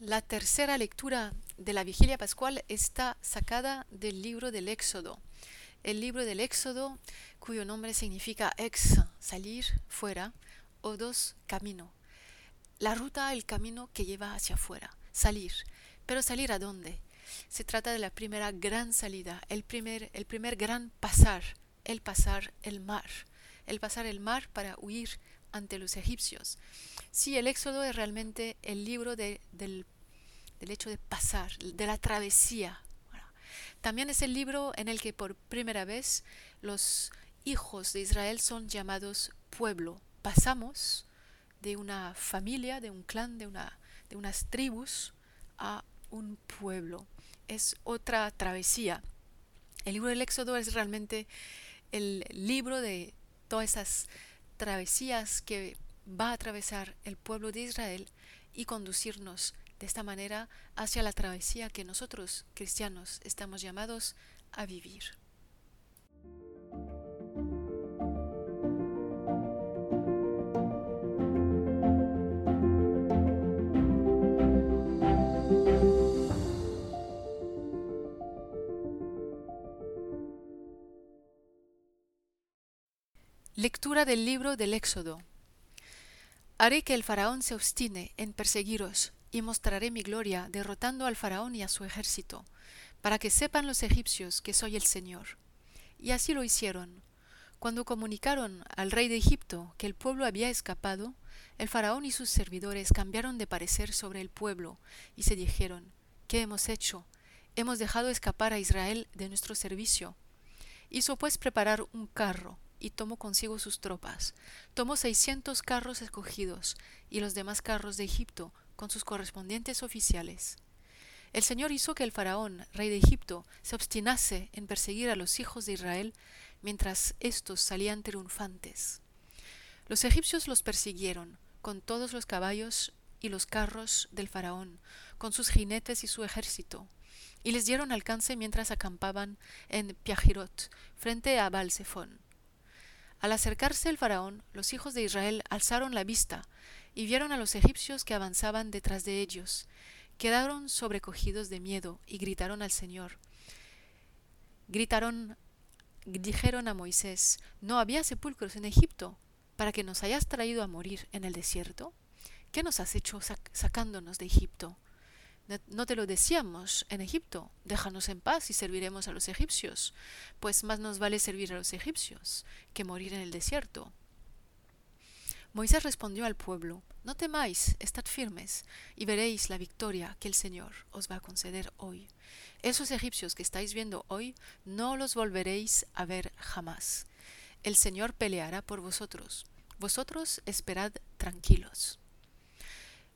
La tercera lectura de la vigilia pascual está sacada del libro del Éxodo. El libro del Éxodo, cuyo nombre significa ex, salir, fuera, o dos, camino. La ruta, el camino que lleva hacia afuera, salir. Pero salir a dónde? Se trata de la primera gran salida, el primer, el primer gran pasar, el pasar el mar, el pasar el mar para huir ante los egipcios. Sí, el Éxodo es realmente el libro del, del, hecho de pasar, de la travesía. También es el libro en el que por primera vez los hijos de Israel son llamados pueblo. Pasamos de una familia, de un clan, de, una, de unas tribus a un pueblo. Es otra travesía. El libro del Éxodo es realmente el libro de todas esas travesías que va a atravesar el pueblo de Israel y conducirnos de esta manera hacia la travesía que nosotros, cristianos, estamos llamados a vivir. Lectura del libro del Éxodo. Haré que el faraón se obstine en perseguiros, y mostraré mi gloria derrotando al faraón y a su ejército, para que sepan los egipcios que soy el Señor. Y así lo hicieron. Cuando comunicaron al rey de Egipto que el pueblo había escapado, el faraón y sus servidores cambiaron de parecer sobre el pueblo, y se dijeron, ¿qué hemos hecho? Hemos dejado escapar a Israel de nuestro servicio. Hizo pues preparar un carro, y tomó consigo sus tropas. Tomó seiscientos carros escogidos y los demás carros de Egipto con sus correspondientes oficiales. El Señor hizo que el faraón, rey de Egipto, se obstinase en perseguir a los hijos de Israel mientras éstos salían triunfantes. Los egipcios los persiguieron con todos los caballos y los carros del faraón, con sus jinetes y su ejército, y les dieron alcance mientras acampaban en Piajirot, frente a Balsefón. Al acercarse el faraón, los hijos de Israel alzaron la vista y vieron a los egipcios que avanzaban detrás de ellos. Quedaron sobrecogidos de miedo y gritaron al Señor. Gritaron, dijeron a Moisés, ¿no había sepulcros en Egipto para que nos hayas traído a morir en el desierto? ¿Qué nos has hecho sacándonos de Egipto? No te lo decíamos en Egipto, déjanos en paz y serviremos a los egipcios, pues más nos vale servir a los egipcios que morir en el desierto. Moisés respondió al pueblo, No temáis, estad firmes, y veréis la victoria que el Señor os va a conceder hoy. Esos egipcios que estáis viendo hoy, no los volveréis a ver jamás. El Señor peleará por vosotros. Vosotros esperad tranquilos.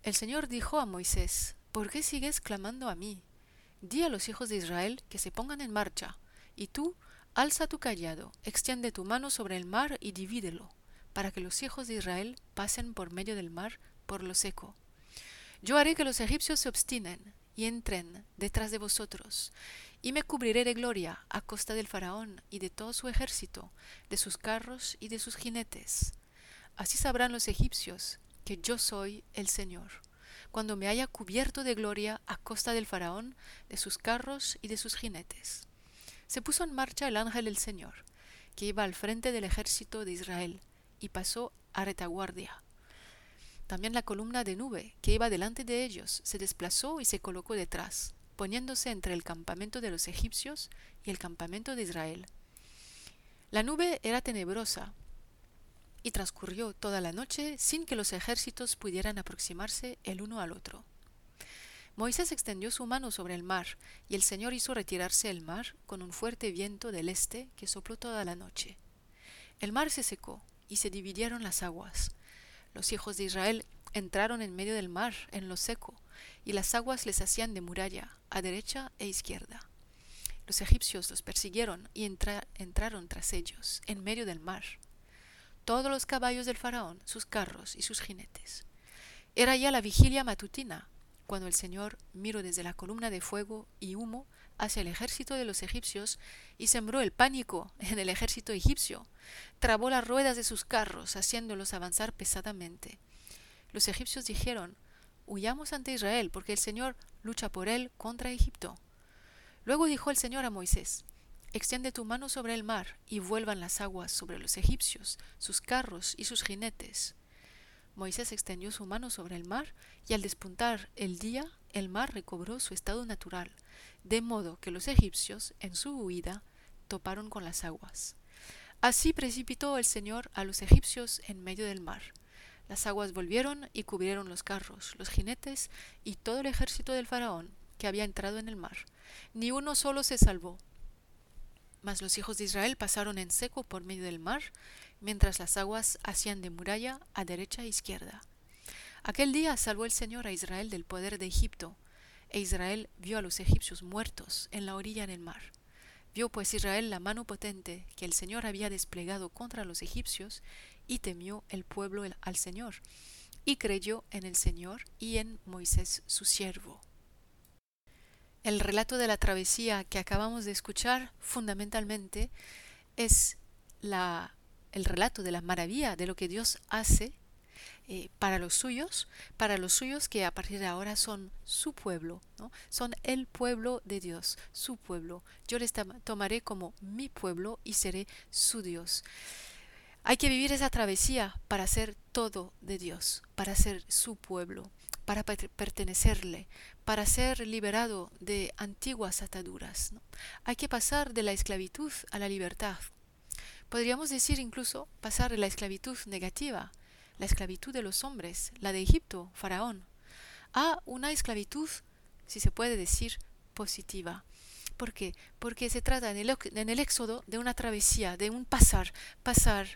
El Señor dijo a Moisés, ¿Por qué sigues clamando a mí? Di a los hijos de Israel que se pongan en marcha, y tú alza tu callado, extiende tu mano sobre el mar y divídelo, para que los hijos de Israel pasen por medio del mar por lo seco. Yo haré que los egipcios se obstinen y entren detrás de vosotros, y me cubriré de gloria a costa del faraón y de todo su ejército, de sus carros y de sus jinetes. Así sabrán los egipcios que yo soy el Señor cuando me haya cubierto de gloria a costa del faraón, de sus carros y de sus jinetes. Se puso en marcha el ángel del Señor, que iba al frente del ejército de Israel, y pasó a retaguardia. También la columna de nube que iba delante de ellos se desplazó y se colocó detrás, poniéndose entre el campamento de los egipcios y el campamento de Israel. La nube era tenebrosa, y transcurrió toda la noche sin que los ejércitos pudieran aproximarse el uno al otro. Moisés extendió su mano sobre el mar, y el Señor hizo retirarse el mar con un fuerte viento del este que sopló toda la noche. El mar se secó, y se dividieron las aguas. Los hijos de Israel entraron en medio del mar, en lo seco, y las aguas les hacían de muralla, a derecha e izquierda. Los egipcios los persiguieron y entraron tras ellos, en medio del mar todos los caballos del faraón, sus carros y sus jinetes. Era ya la vigilia matutina, cuando el Señor miró desde la columna de fuego y humo hacia el ejército de los egipcios y sembró el pánico en el ejército egipcio, trabó las ruedas de sus carros, haciéndolos avanzar pesadamente. Los egipcios dijeron, huyamos ante Israel, porque el Señor lucha por él contra Egipto. Luego dijo el Señor a Moisés, Extiende tu mano sobre el mar, y vuelvan las aguas sobre los egipcios, sus carros y sus jinetes. Moisés extendió su mano sobre el mar, y al despuntar el día, el mar recobró su estado natural, de modo que los egipcios, en su huida, toparon con las aguas. Así precipitó el Señor a los egipcios en medio del mar. Las aguas volvieron y cubrieron los carros, los jinetes y todo el ejército del faraón que había entrado en el mar. Ni uno solo se salvó, mas los hijos de Israel pasaron en seco por medio del mar, mientras las aguas hacían de muralla a derecha e izquierda. Aquel día salvó el Señor a Israel del poder de Egipto, e Israel vio a los egipcios muertos en la orilla del mar. Vio pues Israel la mano potente que el Señor había desplegado contra los egipcios, y temió el pueblo al Señor, y creyó en el Señor y en Moisés su siervo. El relato de la travesía que acabamos de escuchar fundamentalmente es la, el relato de la maravilla de lo que Dios hace eh, para los suyos, para los suyos que a partir de ahora son su pueblo, ¿no? son el pueblo de Dios, su pueblo. Yo les tomaré como mi pueblo y seré su Dios. Hay que vivir esa travesía para ser todo de Dios, para ser su pueblo, para pertenecerle, para ser liberado de antiguas ataduras. Hay que pasar de la esclavitud a la libertad. Podríamos decir incluso pasar de la esclavitud negativa, la esclavitud de los hombres, la de Egipto, Faraón, a una esclavitud, si se puede decir, positiva. ¿Por qué? Porque se trata en el, en el éxodo de una travesía, de un pasar, pasar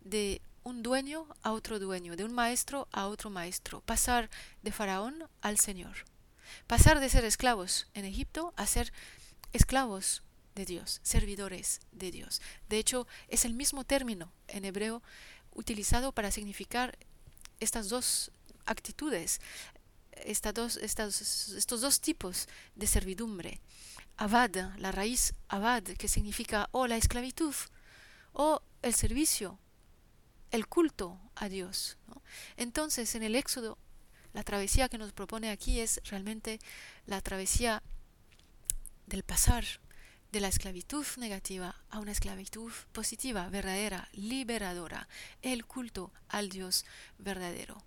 de un dueño a otro dueño, de un maestro a otro maestro, pasar de Faraón al Señor. Pasar de ser esclavos en Egipto a ser esclavos de Dios, servidores de Dios. De hecho, es el mismo término en hebreo utilizado para significar estas dos actitudes, dos, estos dos tipos de servidumbre. Abad, la raíz abad, que significa o la esclavitud o el servicio, el culto a Dios. Entonces, en el Éxodo la travesía que nos propone aquí es realmente la travesía del pasar de la esclavitud negativa a una esclavitud positiva, verdadera, liberadora, el culto al Dios verdadero.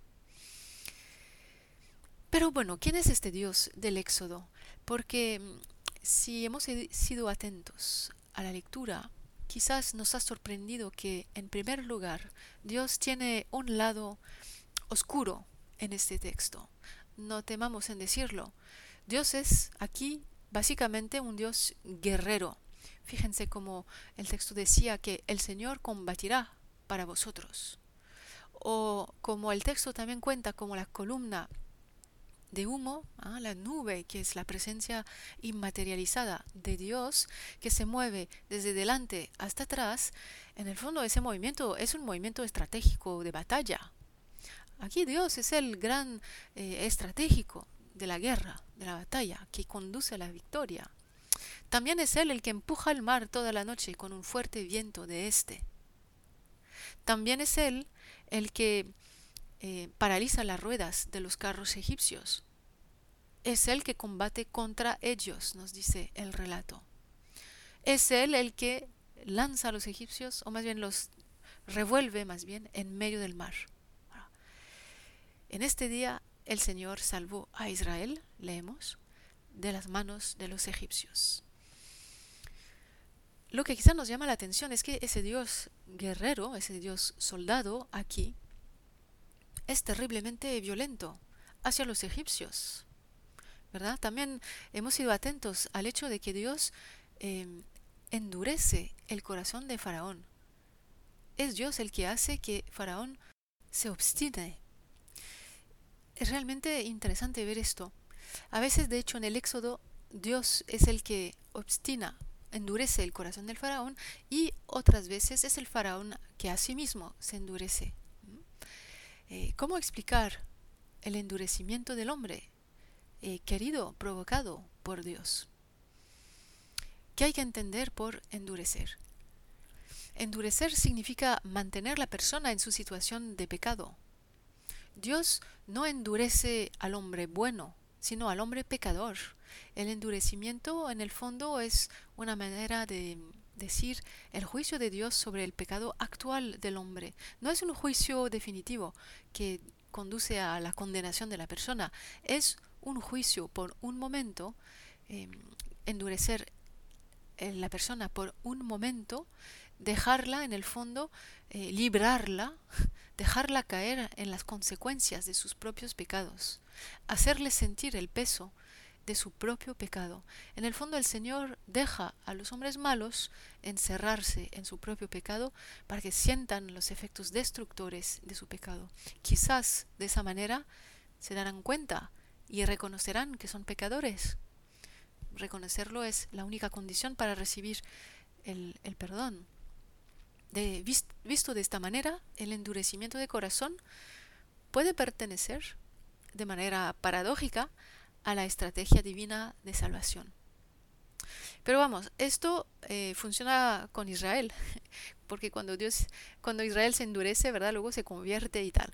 Pero bueno, ¿quién es este Dios del Éxodo? Porque mm, si hemos sido atentos a la lectura, quizás nos ha sorprendido que, en primer lugar, Dios tiene un lado oscuro, en este texto. No temamos en decirlo. Dios es aquí básicamente un Dios guerrero. Fíjense como el texto decía que el Señor combatirá para vosotros. O como el texto también cuenta como la columna de humo, ¿ah? la nube, que es la presencia inmaterializada de Dios, que se mueve desde delante hasta atrás, en el fondo ese movimiento es un movimiento estratégico de batalla. Aquí Dios es el gran eh, estratégico de la guerra, de la batalla, que conduce a la victoria. También es Él el que empuja el mar toda la noche con un fuerte viento de este. También es Él el que eh, paraliza las ruedas de los carros egipcios. Es Él que combate contra ellos, nos dice el relato. Es Él el que lanza a los egipcios, o más bien los revuelve más bien en medio del mar. En este día el Señor salvó a Israel, leemos, de las manos de los egipcios. Lo que quizá nos llama la atención es que ese Dios guerrero, ese Dios soldado aquí, es terriblemente violento hacia los egipcios. ¿Verdad? También hemos sido atentos al hecho de que Dios em, endurece el corazón de Faraón. Es Dios el que hace que Faraón se obstine es realmente interesante ver esto. A veces, de hecho, en el Éxodo, Dios es el que obstina, endurece el corazón del faraón y otras veces es el faraón que a sí mismo se endurece. Eh, ¿Cómo explicar el endurecimiento del hombre eh, querido, provocado por Dios? ¿Qué hay que entender por endurecer? Endurecer significa mantener la persona en su situación de pecado, Dios no endurece al hombre bueno, sino al hombre pecador. El endurecimiento en el fondo es una manera de decir el juicio de Dios sobre el pecado actual del hombre. No es un juicio definitivo que conduce a la condenación de la persona, es un juicio por un momento, em, endurecer la persona por un momento, dejarla en el fondo, eh, librarla, dejarla caer en las consecuencias de sus propios pecados, hacerle sentir el peso de su propio pecado. En el fondo el Señor deja a los hombres malos encerrarse en su propio pecado para que sientan los efectos destructores de su pecado. Quizás de esa manera se darán cuenta y reconocerán que son pecadores. Reconocerlo es la única condición para recibir el, perdón. De, visto de esta manera, el endurecimiento de corazón puede pertenecer de manera paradójica a la estrategia divina de salvación. Pero vamos, esto eh, funciona con Israel, porque cuando Dios, cuando Israel se endurece, ¿verdad? Luego se convierte y tal.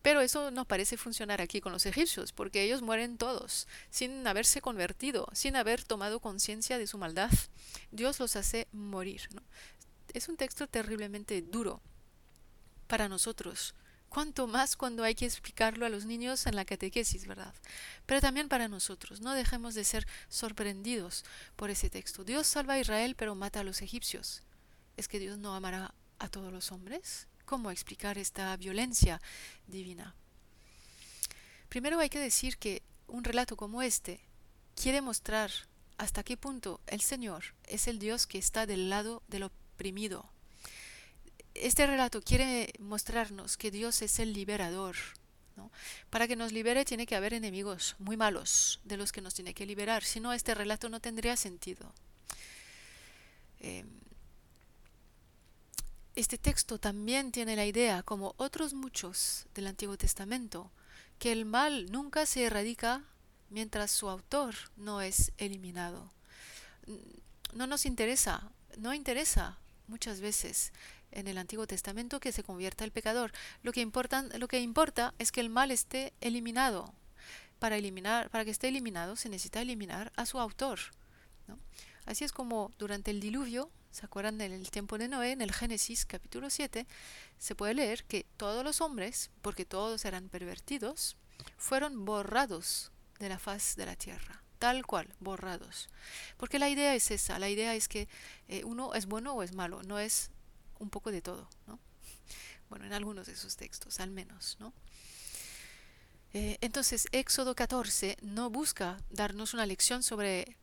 Pero eso no parece funcionar aquí con los egipcios, porque ellos mueren todos, sin haberse convertido, sin haber tomado conciencia de su maldad. Dios los hace morir. Es un texto terriblemente duro para nosotros, cuanto más cuando hay que explicarlo a los niños en la catequesis, ¿verdad? Pero también para nosotros, no dejemos de ser sorprendidos por ese texto. Dios salva a Israel pero mata a los egipcios. ¿Es que Dios no amará a todos los hombres? ¿Cómo explicar esta violencia divina? Primero hay que decir que un relato como este quiere mostrar hasta qué punto el Señor es el Dios que está del lado del oprimido, este relato quiere mostrarnos que Dios es el liberador. Para que nos libere tiene que haber enemigos muy malos de los que nos tiene que liberar, si no este relato no tendría sentido. Em, este texto también tiene la idea, como otros muchos del Antiguo Testamento, que el mal nunca se erradica mientras su autor no es eliminado. No nos interesa, no interesa muchas veces en el Antiguo Testamento que se convierta el pecador. Lo que, importa, lo que importa es que el mal esté eliminado. Para, eliminar, para que esté eliminado se necesita eliminar a su autor. Así es como durante el diluvio, ¿se acuerdan del tiempo de Noé? En el Génesis capítulo 7 se puede leer que todos los hombres, porque todos eran pervertidos, fueron borrados de la faz de la tierra tal cual, borrados. Porque la idea es esa, la idea es que eh, uno es bueno o es malo, no es un poco de todo, ¿no? Bueno, en algunos de esos textos, al menos, ¿no? Eh, entonces, Éxodo 14 no busca darnos una lección sobre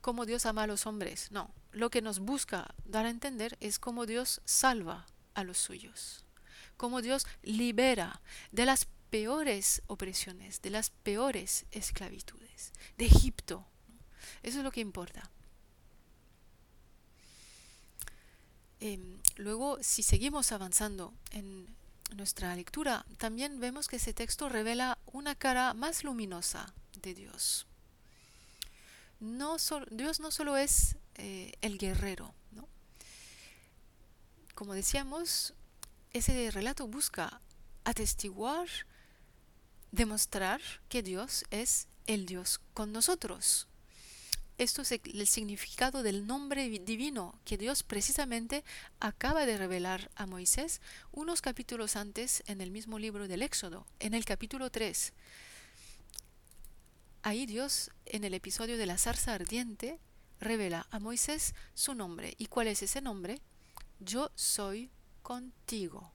cómo Dios ama a los hombres, no. Lo que nos busca dar a entender es cómo Dios salva a los suyos, cómo Dios libera de las peores opresiones, de las peores esclavitudes, de Egipto. Eso es lo que importa. Em, luego, si seguimos avanzando en nuestra lectura, también vemos que ese texto revela una cara más luminosa de Dios. No Dios no solo es eh, el guerrero, como decíamos, ese relato busca atestiguar, demostrar que Dios es el Dios con nosotros. Esto es el significado del nombre divino que Dios precisamente acaba de revelar a Moisés unos capítulos antes en el mismo libro del Éxodo, en el capítulo 3. Ahí Dios, en el episodio de la zarza ardiente, revela a Moisés su nombre. ¿Y cuál es ese nombre? Yo soy contigo.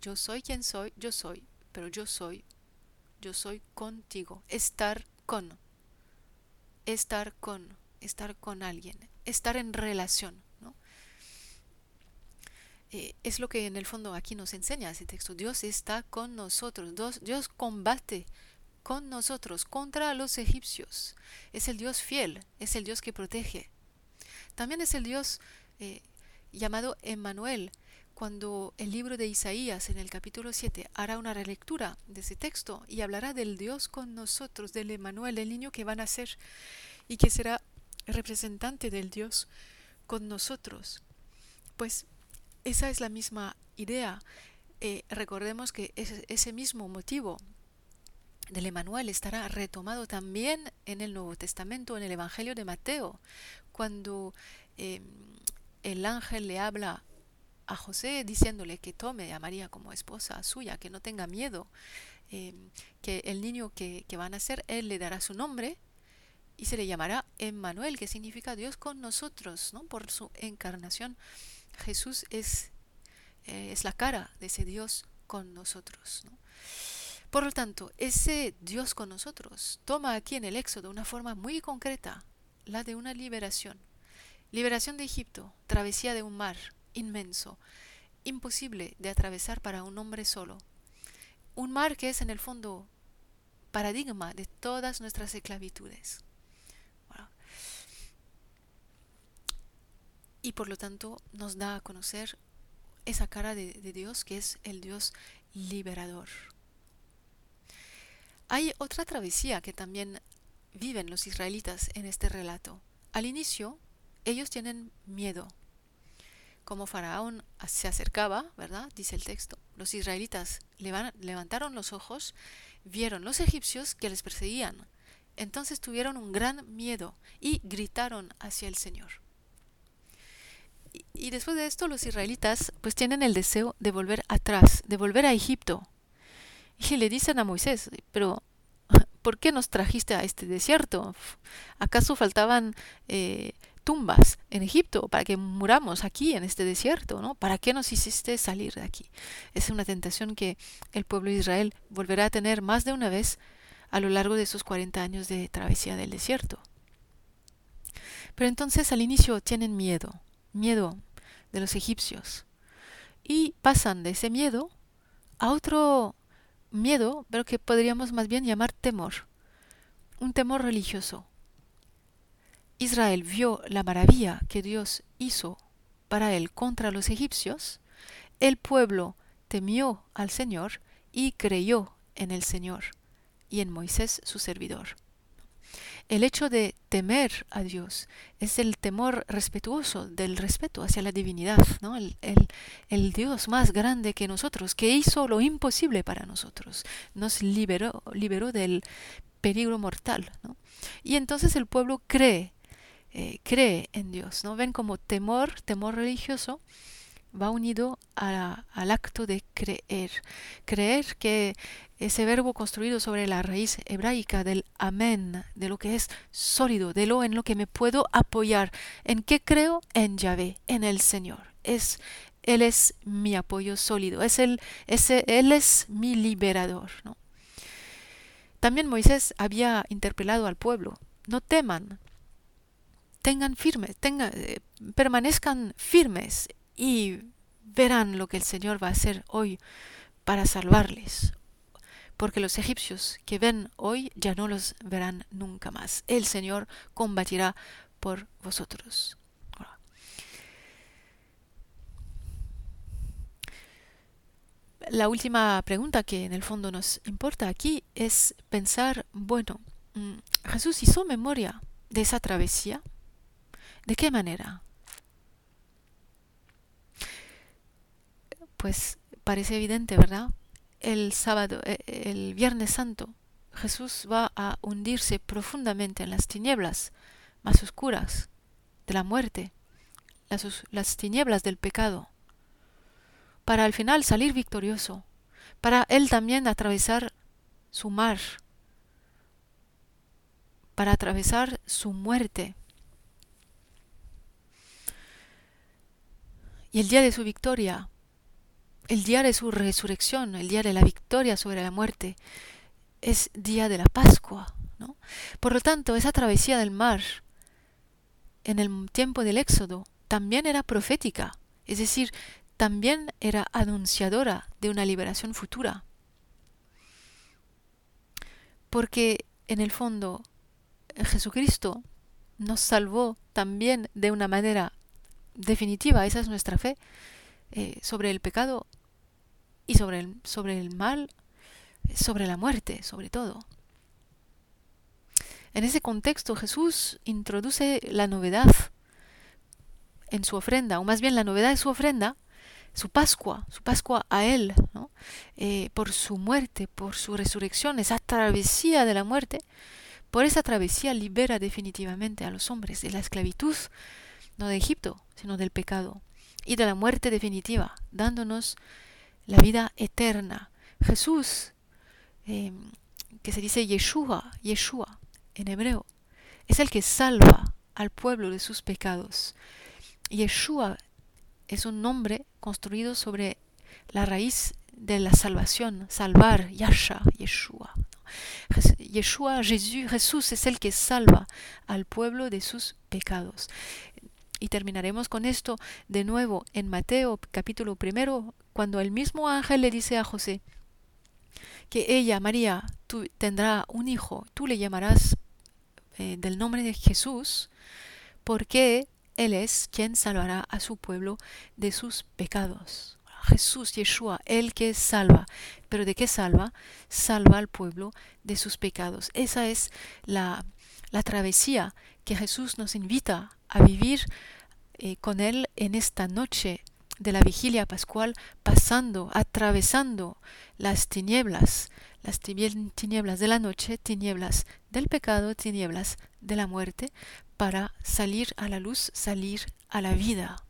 Yo soy quien soy, yo soy, pero yo soy, yo soy contigo. Estar con estar con, estar con alguien, estar en relación. ¿no? Eh, es lo que en el fondo aquí nos enseña ese texto. Dios está con nosotros, Dios, Dios combate con nosotros contra los egipcios. Es el Dios fiel, es el Dios que protege. También es el Dios eh, llamado Emmanuel, cuando el libro de Isaías en el capítulo 7 hará una relectura de ese texto y hablará del Dios con nosotros, del Emanuel, del niño que van a ser y que será representante del Dios con nosotros. Pues esa es la misma idea. eh, recordemos que ese, ese mismo motivo del Emanuel estará retomado también en el Nuevo Testamento, en el Evangelio de Mateo, cuando em, el ángel le habla a José diciéndole que tome a María como esposa suya, que no tenga miedo, em, que el niño que, que va a nacer, él le dará su nombre y se le llamará Emmanuel, que significa Dios con nosotros, ¿no? Por su encarnación, Jesús es, eh, es la cara de ese Dios con nosotros, ¿no? Por lo tanto, ese Dios con nosotros toma aquí en el Éxodo una forma muy concreta, la de una liberación. Liberación de Egipto, travesía de un mar inmenso, imposible de atravesar para un hombre solo. Un mar que es en el fondo paradigma de todas nuestras esclavitudes. Y por lo tanto nos da a conocer esa cara de, Dios que es el Dios liberador. Hay otra travesía que también viven los israelitas en este relato. Al inicio, ellos tienen miedo. Como Faraón se acercaba, ¿verdad? Dice el texto. Los israelitas levantaron los ojos, vieron los egipcios que les perseguían. Entonces tuvieron un gran miedo y gritaron hacia el Señor. Y, después de esto los israelitas pues tienen el deseo de volver atrás, de volver a Egipto, y le dicen a Moisés, pero ¿por qué nos trajiste a este desierto? ¿Acaso faltaban eh, tumbas en Egipto para que muramos aquí en este desierto? ¿no? ¿Para qué nos hiciste salir de aquí? Es una tentación que el pueblo de Israel volverá a tener más de una vez a lo largo de esos 40 años de travesía del desierto. Pero entonces al inicio tienen miedo, miedo de los egipcios. Y pasan de ese miedo a otro miedo, pero que podríamos más bien llamar temor, un temor religioso. Israel vio la maravilla que Dios hizo para él contra los egipcios, el pueblo temió al Señor y creyó en el Señor y en Moisés su servidor. El hecho de temer a Dios es el temor respetuoso del respeto hacia la divinidad, ¿no? el, el, Dios más grande que nosotros, que hizo lo imposible para nosotros, nos liberó, liberó del peligro mortal. Y entonces el pueblo cree, eh, cree en Dios. ¿no? Ven como temor, temor religioso, va unido al acto de creer. Creer que ese verbo construido sobre la raíz hebraica del amén, de lo que es sólido, de lo en lo que me puedo apoyar. ¿En qué creo? En Yahvé, en el Señor. Es, él es mi apoyo sólido, es el, ese, Él es mi liberador. ¿no? También Moisés había interpelado al pueblo, no teman, tengan firmes, eh, permanezcan firmes y verán lo que el Señor va a hacer hoy para salvarles. Porque los egipcios que ven hoy ya no los verán nunca más. El Señor combatirá por vosotros. La última pregunta que en el fondo nos importa aquí es pensar, bueno, mm, Jesús hizo memoria de esa travesía. ¿De qué manera? pues parece evidente, ¿verdad? El sábado, eh, el Viernes Santo, Jesús va a hundirse profundamente en las tinieblas más oscuras de la muerte, las, las tinieblas del pecado, para al final salir victorioso, para él también atravesar su mar, para atravesar su muerte. Y el día de su victoria, el día de su resurrección, el día de la victoria sobre la muerte, es día de la Pascua. ¿no? Por lo tanto, esa travesía del mar en el tiempo del Éxodo también era profética, es decir, también era anunciadora de una liberación futura. Porque en el fondo Jesucristo nos salvó también de una manera definitiva, esa es nuestra fe, eh, sobre el pecado y sobre el, sobre el mal, sobre la muerte, sobre todo. En ese contexto Jesús introduce la novedad en su ofrenda, o más bien la novedad de su ofrenda su Pascua, su Pascua a Él, eh, por su muerte, por su resurrección, esa travesía de la muerte, por esa travesía libera definitivamente a los hombres de la esclavitud, no de Egipto, sino del pecado, y de la muerte definitiva, dándonos la vida eterna. Jesús, em, que se dice Yeshua, Yeshua en hebreo, es el que salva al pueblo de sus pecados. Yeshua es un nombre construido sobre la raíz de la salvación, salvar, Yasha, Yeshua. Yeshua, Jesús, Jesús es el que salva al pueblo de sus pecados. Y terminaremos con esto de nuevo en Mateo capítulo primero, cuando el mismo ángel le dice a José que ella, María, tú, tendrá un hijo, tú le llamarás eh, del nombre de Jesús, porque Él es quien salvará a su pueblo de sus pecados. Jesús, Yeshua, el que salva. ¿Pero de qué salva? Salva al pueblo de sus pecados. Esa es la, la travesía que Jesús nos invita a vivir eh, con Él en esta noche de la vigilia pascual, pasando, atravesando las tinieblas, las tinieblas de la noche, tinieblas del pecado, tinieblas de la muerte, para salir a la luz, salir a la vida.